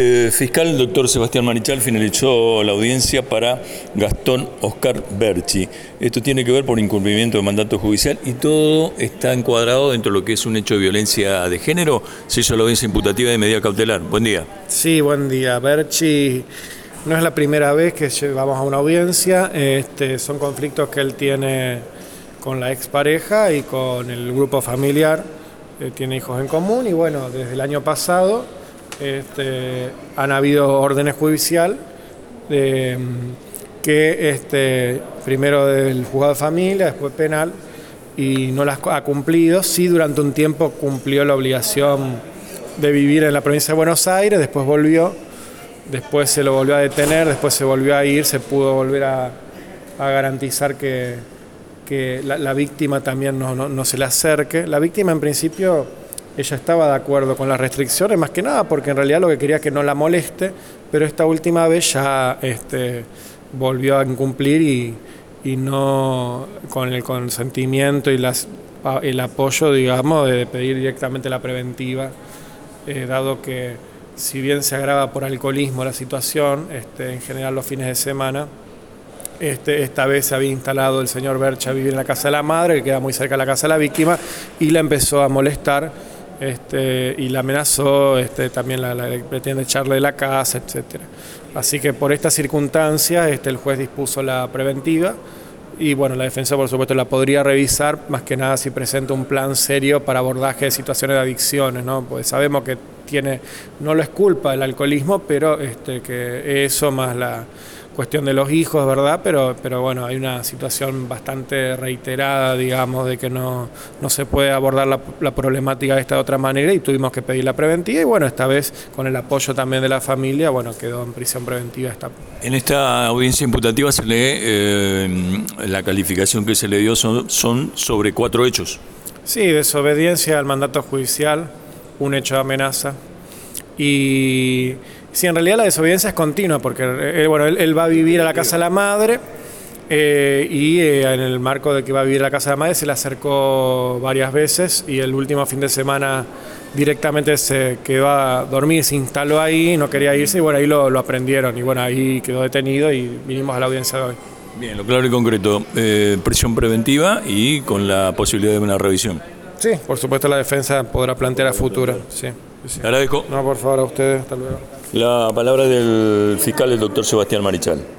Eh, fiscal doctor Sebastián Marichal finalizó la audiencia para Gastón Oscar Berchi. Esto tiene que ver por incumplimiento de mandato judicial y todo está encuadrado dentro de lo que es un hecho de violencia de género. Se hizo la audiencia imputativa de medida cautelar. Buen día. Sí, buen día. Berchi no es la primera vez que vamos a una audiencia. Este, son conflictos que él tiene con la expareja y con el grupo familiar. Eh, tiene hijos en común y bueno, desde el año pasado este, han habido órdenes judicial que este, primero del juzgado de familia, después penal, y no las ha cumplido. Sí, durante un tiempo cumplió la obligación de vivir en la provincia de Buenos Aires, después volvió, después se lo volvió a detener, después se volvió a ir, se pudo volver a, garantizar que, la, víctima también no se le acerque. La víctima en principio ella estaba de acuerdo con las restricciones, más que nada porque en realidad lo que quería que no la moleste, pero esta última vez ya este, volvió a incumplir y, no con el consentimiento y el apoyo, digamos, de pedir directamente la preventiva, eh, dado que si bien se agrava por alcoholismo la situación, este, en general los fines de semana, este, esta vez se había instalado el señor Bercha a vivir en la casa de la madre, que queda muy cerca de la casa de la víctima, y la empezó a molestar este, y la amenazó, este, también la, pretende echarle de la casa, etc. Así que por estas circunstancias este, el juez dispuso la preventiva y bueno, la defensa por supuesto la podría revisar, más que nada si presenta un plan serio para abordaje de situaciones de adicciones, ¿no? Pues sabemos que tiene, no lo es culpa del alcoholismo, pero este, que eso más la cuestión de los hijos, ¿verdad? Pero, pero bueno, hay una situación bastante reiterada, digamos, de que no, no se puede abordar la, problemática de esta otra manera y tuvimos que pedir la preventiva y bueno, esta vez con el apoyo también de la familia, bueno, quedó en prisión preventiva. Esta... En esta audiencia imputativa se lee, eh, la calificación que se le dio son, son sobre cuatro hechos. Sí, desobediencia al mandato judicial, un hecho de amenaza y Sí, en realidad la desobediencia es continua, porque eh, bueno, él, va a vivir a la casa de la madre eh, y eh, en el marco de que va a vivir a la casa de la madre se le acercó varias veces y el último fin de semana directamente se quedó a dormir, se instaló ahí, no quería irse y bueno, ahí lo, lo aprendieron y bueno, ahí quedó detenido y vinimos a la audiencia de hoy. Bien, lo claro y concreto, prisión preventiva y con la posibilidad de una revisión. Sí, por supuesto la defensa podrá plantear a futuro. Sí, sí. Agradezco. No, por favor, a ustedes. Hasta luego. La palabra del fiscal, el doctor Sebastián Marichal.